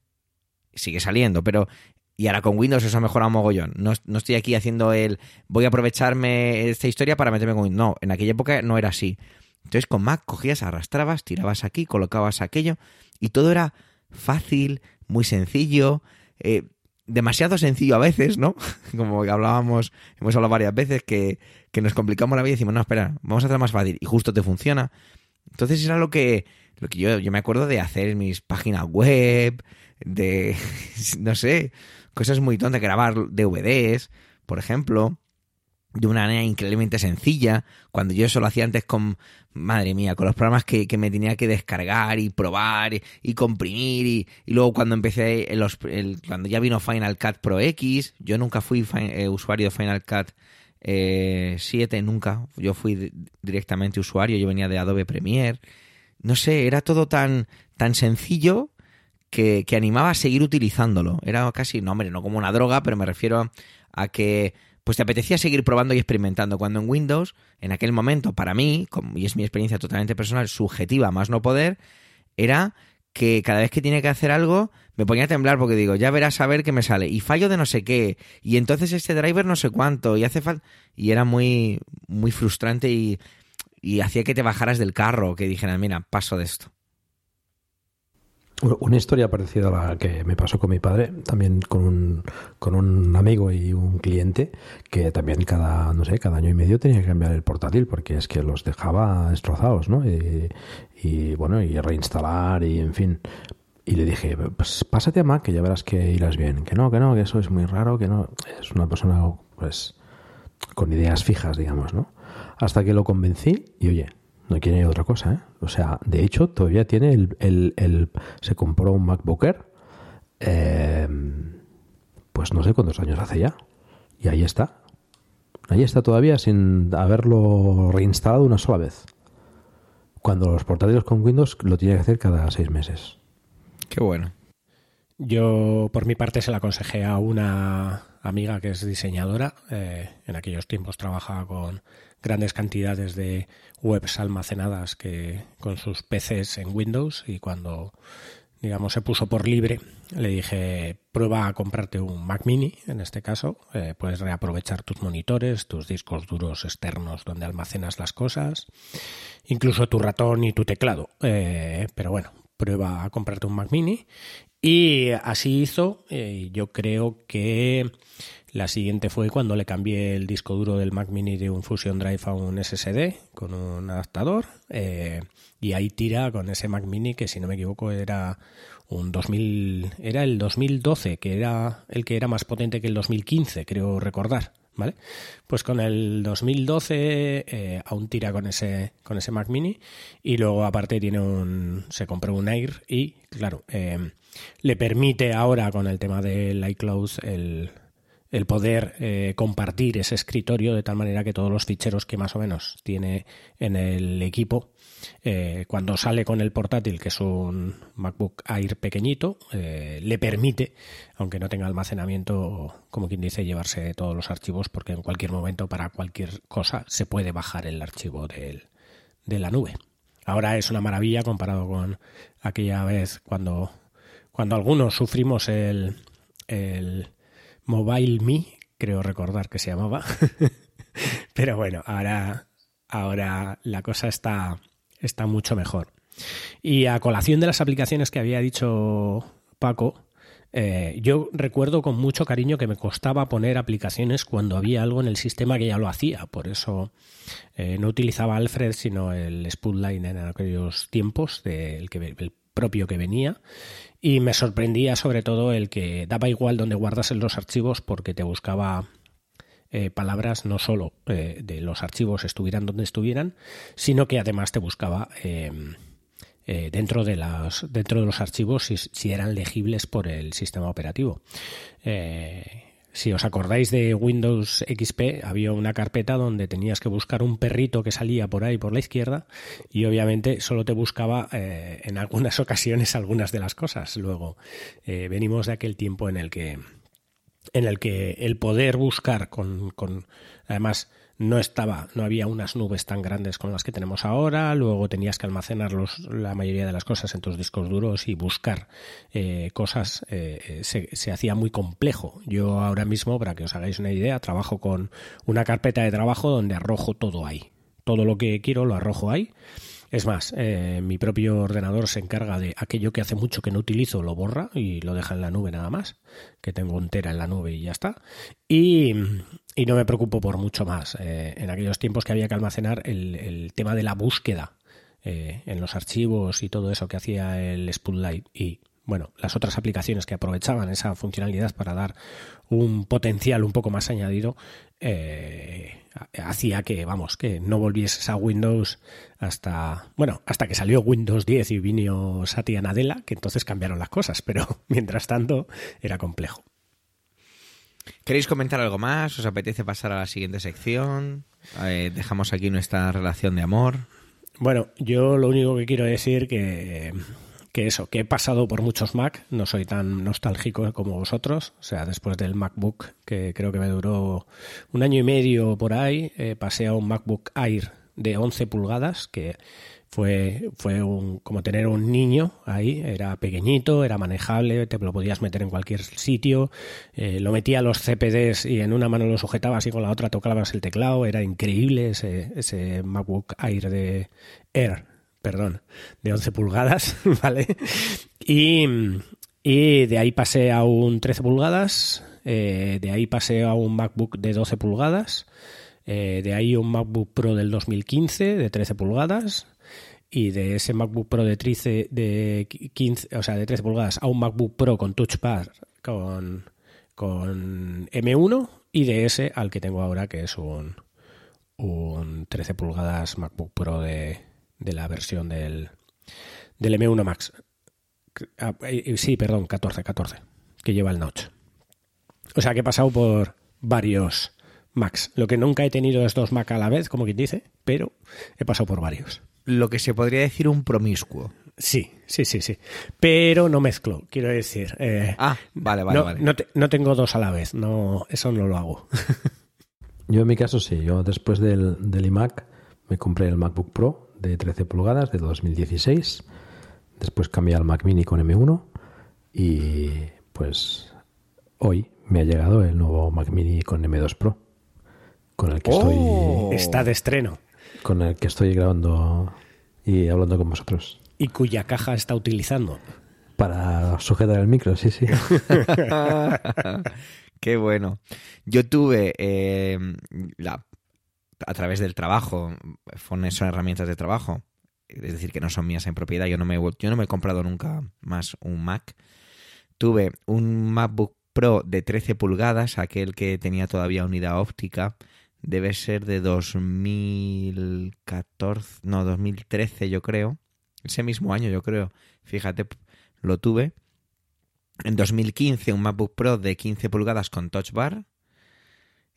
Sigue saliendo, pero y ahora con Windows eso ha mejorado mogollón. No, no, estoy aquí haciendo el. Voy a aprovecharme esta historia para meterme con Windows. No, en aquella época no era así. Entonces con Mac cogías, arrastrabas, tirabas aquí, colocabas aquello y todo era fácil, muy sencillo. Eh, demasiado sencillo a veces, ¿no? Como hablábamos, hemos hablado varias veces que, que nos complicamos la vida y decimos, no, espera, vamos a hacer más fácil y justo te funciona. Entonces era lo que, lo que yo, yo me acuerdo de hacer mis páginas web, de, no sé, cosas muy tontas, grabar DVDs, por ejemplo, de una manera increíblemente sencilla, cuando yo eso lo hacía antes con, madre mía, con los programas que, me tenía que descargar y probar y, comprimir y, luego cuando empecé, cuando ya vino Final Cut Pro X, yo nunca fui eh, usuario de Final Cut 7, eh, nunca, yo fui directamente usuario, yo venía de Adobe Premiere, no sé, era todo tan, tan sencillo que, que animaba a seguir utilizándolo, era casi, no hombre, no como una droga, pero me refiero a que pues te apetecía seguir probando y experimentando. Cuando en Windows, en aquel momento, para mí, y es mi experiencia totalmente personal, subjetiva, más no poder, era que cada vez que tenía que hacer algo me ponía a temblar porque digo, ya verás a ver qué me sale. Y fallo de no sé qué. Y entonces este driver no sé cuánto. Y hace falta. Y era muy, muy frustrante y, y hacía que te bajaras del carro, que dijeras, mira, paso de esto. Una historia parecida a la que me pasó con mi padre, también con un, con un amigo y un cliente, que también cada, no sé, cada año y medio tenía que cambiar el portátil porque es que los dejaba destrozados, ¿no? Y, bueno, y reinstalar y en fin. Y le dije, pues pásate a Mac que ya verás que irás bien. Que no, que no, que eso es muy raro, que no. Es una persona, pues, con ideas fijas, digamos, ¿no? Hasta que lo convencí y oye, no quiere otra cosa, ¿eh? O sea, de hecho, todavía tiene el... el, se compró un MacBook Air, eh, pues no sé cuántos años hace ya. Y ahí está. Ahí está todavía sin haberlo reinstalado una sola vez. Cuando los portátiles con Windows lo tiene que hacer cada seis meses. Qué bueno. Yo, por mi parte, se la aconsejé a una amiga que es diseñadora. Eh, en aquellos tiempos trabajaba con grandes cantidades de webs almacenadas que con sus PCs en Windows y cuando digamos se puso por libre le dije prueba a comprarte un Mac Mini en este caso eh, puedes reaprovechar tus monitores tus discos duros externos donde almacenas las cosas incluso tu ratón y tu teclado eh, pero bueno prueba a comprarte un Mac Mini y así hizo eh, yo creo que la siguiente fue cuando le cambié el disco duro del Mac Mini de un Fusion Drive a un SSD con un adaptador. Eh, y ahí tira con ese Mac Mini que si no me equivoco era un 2000, era el 2012, que era el que era más potente que el 2015, creo recordar. ¿Vale? Pues con el 2012 eh, aún tira con ese, con ese Mac Mini y luego aparte tiene un, se compró un Air y claro, eh, le permite ahora con el tema del iCloud el, el poder eh, compartir ese escritorio de tal manera que todos los ficheros que más o menos tiene en el equipo, eh, cuando sale con el portátil, que es un MacBook Air pequeñito, eh, le permite, aunque no tenga almacenamiento, como quien dice, llevarse todos los archivos, porque en cualquier momento, para cualquier cosa, se puede bajar el archivo de la nube. Ahora es una maravilla comparado con aquella vez cuando, cuando algunos sufrimos el, el Mobile Me, creo recordar que se llamaba. Pero bueno, ahora, ahora la cosa está, está mucho mejor. Y a colación de las aplicaciones que había dicho Paco, eh, yo recuerdo con mucho cariño que me costaba poner aplicaciones cuando había algo en el sistema que ya lo hacía. Por eso eh, no utilizaba Alfred, sino el Spotlight en aquellos tiempos, del que, el propio que venía y me sorprendía sobre todo el que daba igual donde guardas los archivos porque te buscaba eh, palabras no solo eh, de los archivos estuvieran donde estuvieran, sino que además te buscaba em, eh, dentro, de las, dentro de los archivos si, si, eran legibles por el sistema operativo. Si os acordáis de Windows XP, había una carpeta donde tenías que buscar un perrito que salía por ahí por la izquierda y obviamente solo te buscaba eh, en algunas ocasiones algunas de las cosas. Luego, eh, venimos de aquel tiempo en el que en el que el poder buscar con, con además no estaba, no había unas nubes tan grandes como las que tenemos ahora, luego tenías que almacenar los, la mayoría de las cosas en tus discos duros y buscar eh, cosas eh, se, se, hacía muy complejo. Yo ahora mismo, para que os hagáis una idea, trabajo con una carpeta de trabajo donde arrojo todo ahí. Todo lo que quiero lo arrojo ahí es más, eh, mi propio ordenador se encarga de aquello que hace mucho que no utilizo, lo borra y lo deja en la nube nada más, que tengo un tera en la nube y ya está. Y, y no me preocupo por mucho más. Eh, en aquellos tiempos que había que almacenar el, el tema de la búsqueda eh, en los archivos y todo eso que hacía el Spotlight y bueno, las otras aplicaciones que aprovechaban esa funcionalidad para dar un potencial un poco más añadido, eh, hacía que, vamos, que no volvieses a Windows hasta, bueno, hasta que salió Windows 10 y vino Satya Nadella, que entonces cambiaron las cosas, pero mientras tanto era complejo. ¿Queréis comentar algo más? ¿Os apetece pasar a la siguiente sección? Eh, dejamos aquí nuestra relación de amor. Bueno, yo lo único que quiero decir que que eso, que he pasado por muchos Mac, no soy tan nostálgico como vosotros, o sea, después del MacBook, que creo que me duró un año y medio por ahí, eh, pasé a un MacBook Air de 11 pulgadas, que fue, fue un, como tener un niño ahí, era pequeñito, era manejable, te lo podías meter en cualquier sitio, eh, lo metía a los CPDs y en una mano lo sujetabas y con la otra tocabas el teclado, era increíble ese, ese MacBook Air de Air perdón, de 11 pulgadas, ¿vale? Y, y de ahí pasé a un 13 pulgadas, eh, de ahí pasé a un MacBook de 12 pulgadas, eh, de ahí un MacBook Pro del 2015 de 13 pulgadas, y de ese MacBook Pro de 13, de 15, o sea, de 13 pulgadas a un MacBook Pro con Touch Bar con, con M1 y de ese al que tengo ahora que es un, un 13 pulgadas MacBook Pro de, de la versión del, del M1 Max. Ah, sí, perdón, 14, 14, que lleva el notch. O sea que he pasado por varios Macs. Lo que nunca he tenido es dos Mac a la vez, como quien dice, pero he pasado por varios. Lo que se podría decir un promiscuo. Sí, sí, sí, sí. Pero no mezclo, quiero decir. Eh, ah, vale, vale, no, vale. No, te, no, tengo dos a la vez, no, eso no lo hago. yo en mi caso sí, yo después del, del iMac me compré el MacBook Pro de 13 pulgadas de 2016. Después cambié al Mac Mini con M1 y pues hoy me ha llegado el nuevo Mac Mini con M2 Pro con el que oh, estoy está de estreno. con el que estoy grabando y hablando con vosotros. Y cuya caja está utilizando. Para sujetar el micro sí sí. Qué bueno. Yo tuve eh, la a través del trabajo, son herramientas de trabajo, es decir, que no son mías en propiedad, yo no me, yo no me he comprado nunca más un Mac. Tuve un MacBook Pro de 13 pulgadas, aquel que tenía todavía unidad óptica, debe ser de 2014, no, 2013 yo creo, ese mismo año yo creo, fíjate, lo tuve. En 2015 un MacBook Pro de 15 pulgadas con Touch Bar,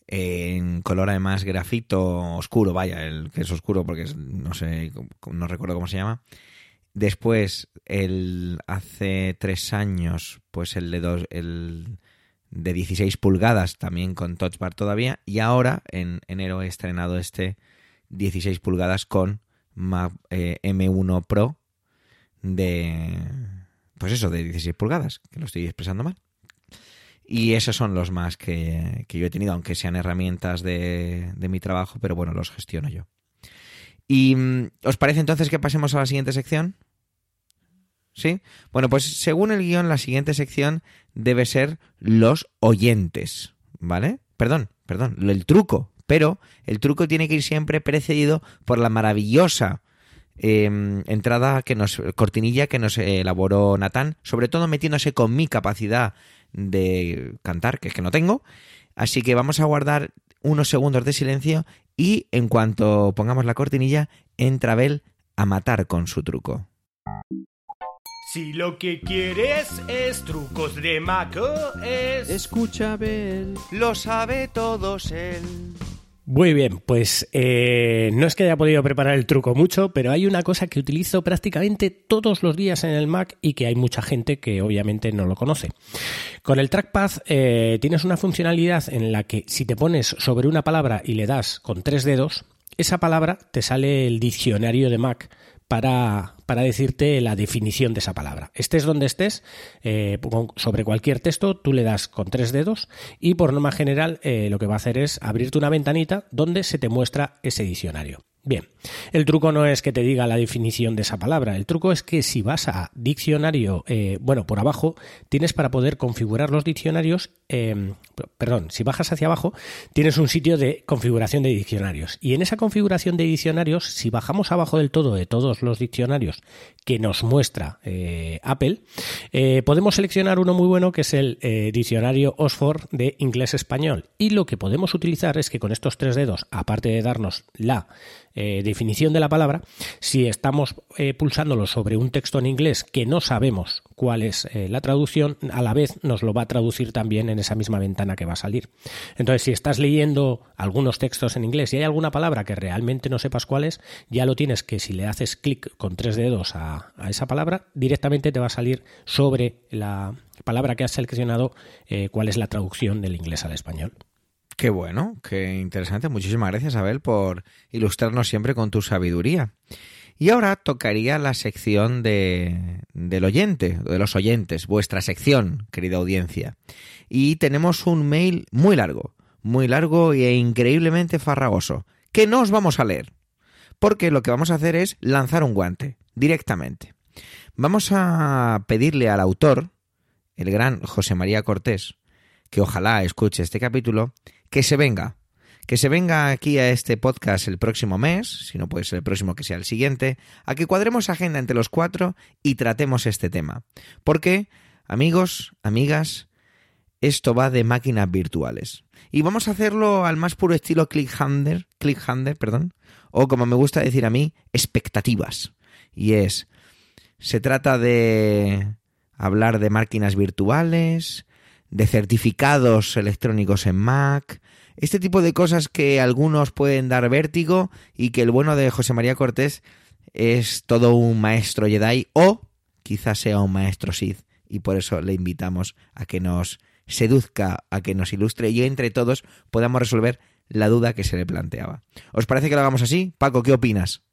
en color además grafito oscuro, vaya, el que es oscuro porque no sé, no recuerdo cómo se llama. Después, el hace tres años, pues el de dos, el de 16 pulgadas también con Touch Bar todavía. Y ahora, en enero, he estrenado este 16 pulgadas con eh, M1 Pro de, pues eso, de 16 pulgadas, que lo estoy expresando mal. Y esos son los más que, que yo he tenido, aunque sean herramientas de, de, mi trabajo, pero bueno, los gestiono yo. ¿Y mm, os parece entonces que pasemos a la siguiente sección? ¿Sí? Bueno, pues según el guion, la siguiente sección debe ser los oyentes, ¿vale? Perdón, perdón, el truco, pero el truco tiene que ir siempre precedido por la maravillosa eh, entrada que nos, cortinilla que nos elaboró Natán, sobre todo metiéndose con mi capacidad de cantar, que es que no tengo. Así que vamos a guardar unos segundos de silencio y en cuanto pongamos la cortinilla, entra Bel a matar con su truco. Si lo que quieres es trucos de Maco, es... Escucha, Bel. Lo sabe todos él. Muy bien, pues eh, no es que haya podido preparar el truco mucho, pero hay una cosa que utilizo prácticamente todos los días en el Mac y que hay mucha gente que obviamente no lo conoce. Con el trackpad eh, tienes una funcionalidad en la que si te pones sobre una palabra y le das con tres dedos, esa palabra te sale el diccionario de Mac para, para, decirte la definición de esa palabra. Estés donde estés, eh, sobre cualquier texto, tú le das con tres dedos y por norma general eh, lo que va a hacer es abrirte una ventanita donde se te muestra ese diccionario. Bien, el truco no es que te diga la definición de esa palabra, el truco es que si vas a diccionario, eh, bueno, por abajo, tienes para poder configurar los diccionarios, eh, perdón, si bajas hacia abajo, tienes un sitio de configuración de diccionarios. Y en esa configuración de diccionarios, si bajamos abajo del todo de todos los diccionarios que nos muestra eh, Apple, eh, podemos seleccionar uno muy bueno que es el eh, diccionario Oxford de inglés-español. Y lo que podemos utilizar es que con estos tres dedos, aparte de darnos la definición de la palabra, si estamos pulsándolo sobre un texto en inglés que no sabemos cuál es eh, la traducción, a la vez nos lo va a traducir también en esa misma ventana que va a salir. Entonces, si estás leyendo algunos textos en inglés y hay alguna palabra que realmente no sepas cuál es, ya lo tienes que si le haces clic con tres dedos a, a, esa palabra, directamente te va a salir sobre la palabra que has seleccionado cuál es la traducción del inglés al español. Qué bueno, qué interesante. Muchísimas gracias, Abel, por ilustrarnos siempre con tu sabiduría. Y ahora tocaría la sección de, del oyente, de los oyentes, vuestra sección, querida audiencia. Y tenemos un mail muy largo, muy largo e increíblemente farragoso, que no os vamos a leer, porque lo que vamos a hacer es lanzar un guante, directamente. Vamos a pedirle al autor, el gran José María Cortés, que ojalá escuche este capítulo, que se venga, que se venga aquí a este podcast el próximo mes, si no puede ser el próximo que sea el siguiente, a que cuadremos agenda entre los cuatro y tratemos este tema. Porque, amigos, amigas, esto va de máquinas virtuales. Y vamos a hacerlo al más puro estilo clickhander, clickhander, perdón, o como me gusta decir a mí, expectativas. Y es, se trata de hablar de máquinas virtuales, de certificados electrónicos en Mac, este tipo de cosas que algunos pueden dar vértigo y que el bueno de José María Cortés es todo un maestro Jedi o quizás sea un maestro Sith y por eso le invitamos a que nos seduzca, a que nos ilustre y entre todos podamos resolver la duda que se le planteaba. ¿Os parece que lo hagamos así? Paco, ¿qué opinas?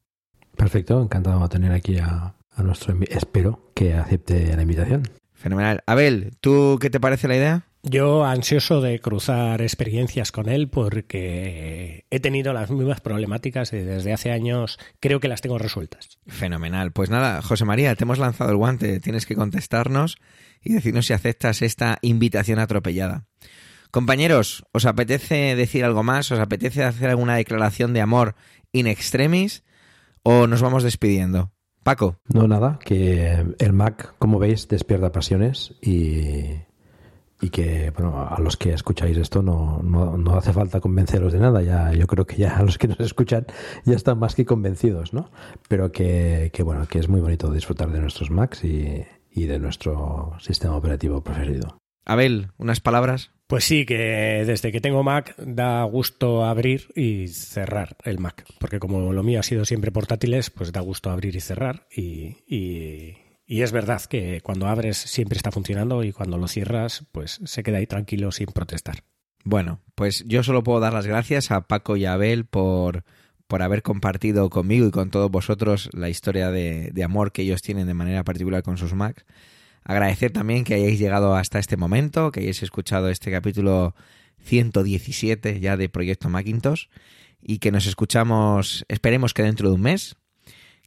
Perfecto, encantado de tener aquí a, a nuestro... Espero que acepte la invitación. Fenomenal. Abel, ¿tú qué te parece la idea? Yo ansioso de cruzar experiencias con él porque he tenido las mismas problemáticas y desde hace años creo que las tengo resueltas. Fenomenal. Pues nada, José María, te hemos lanzado el guante. Tienes que contestarnos y decirnos si aceptas esta invitación atropellada. Compañeros, ¿os apetece decir algo más? ¿Os apetece hacer alguna declaración de amor in extremis? ¿O nos vamos despidiendo? Paco. No, nada, que el Mac, como veis, despierta pasiones y, y que, bueno, a los que escucháis esto no, no, no, hace falta convenceros de nada, ya yo creo que ya a los que nos escuchan ya están más que convencidos, ¿no? Pero que, que bueno, que es muy bonito disfrutar de nuestros Macs y, y de nuestro sistema operativo preferido. Abel, unas palabras. Pues sí, que desde que tengo Mac da gusto abrir y cerrar el Mac, porque como lo mío ha sido siempre portátiles, pues da gusto abrir y cerrar y, y, y, es verdad que cuando abres siempre está funcionando y cuando lo cierras, pues se queda ahí tranquilo sin protestar. Bueno, pues yo solo puedo dar las gracias a Paco y a Abel por, por haber compartido conmigo y con todos vosotros la historia de, de amor que ellos tienen de manera particular con sus Macs. Agradecer también que hayáis llegado hasta este momento, que hayáis escuchado este capítulo 117 ya de Proyecto Macintosh y que nos escuchamos, esperemos que dentro de un mes,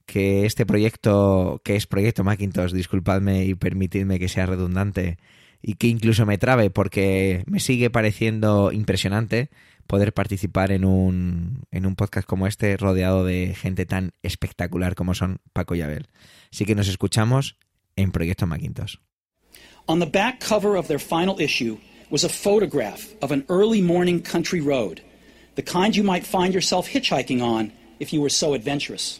que este proyecto, que es Proyecto Macintosh, disculpadme y permitidme que sea redundante y que incluso me trabe porque me sigue pareciendo impresionante poder participar en un, en un podcast como este rodeado de gente tan espectacular como son Paco y Abel. Así que nos escuchamos en Proyecto Macintosh. On the back cover of their final issue was a photograph of an early morning country road, the kind you might find yourself hitchhiking on if you were so adventurous.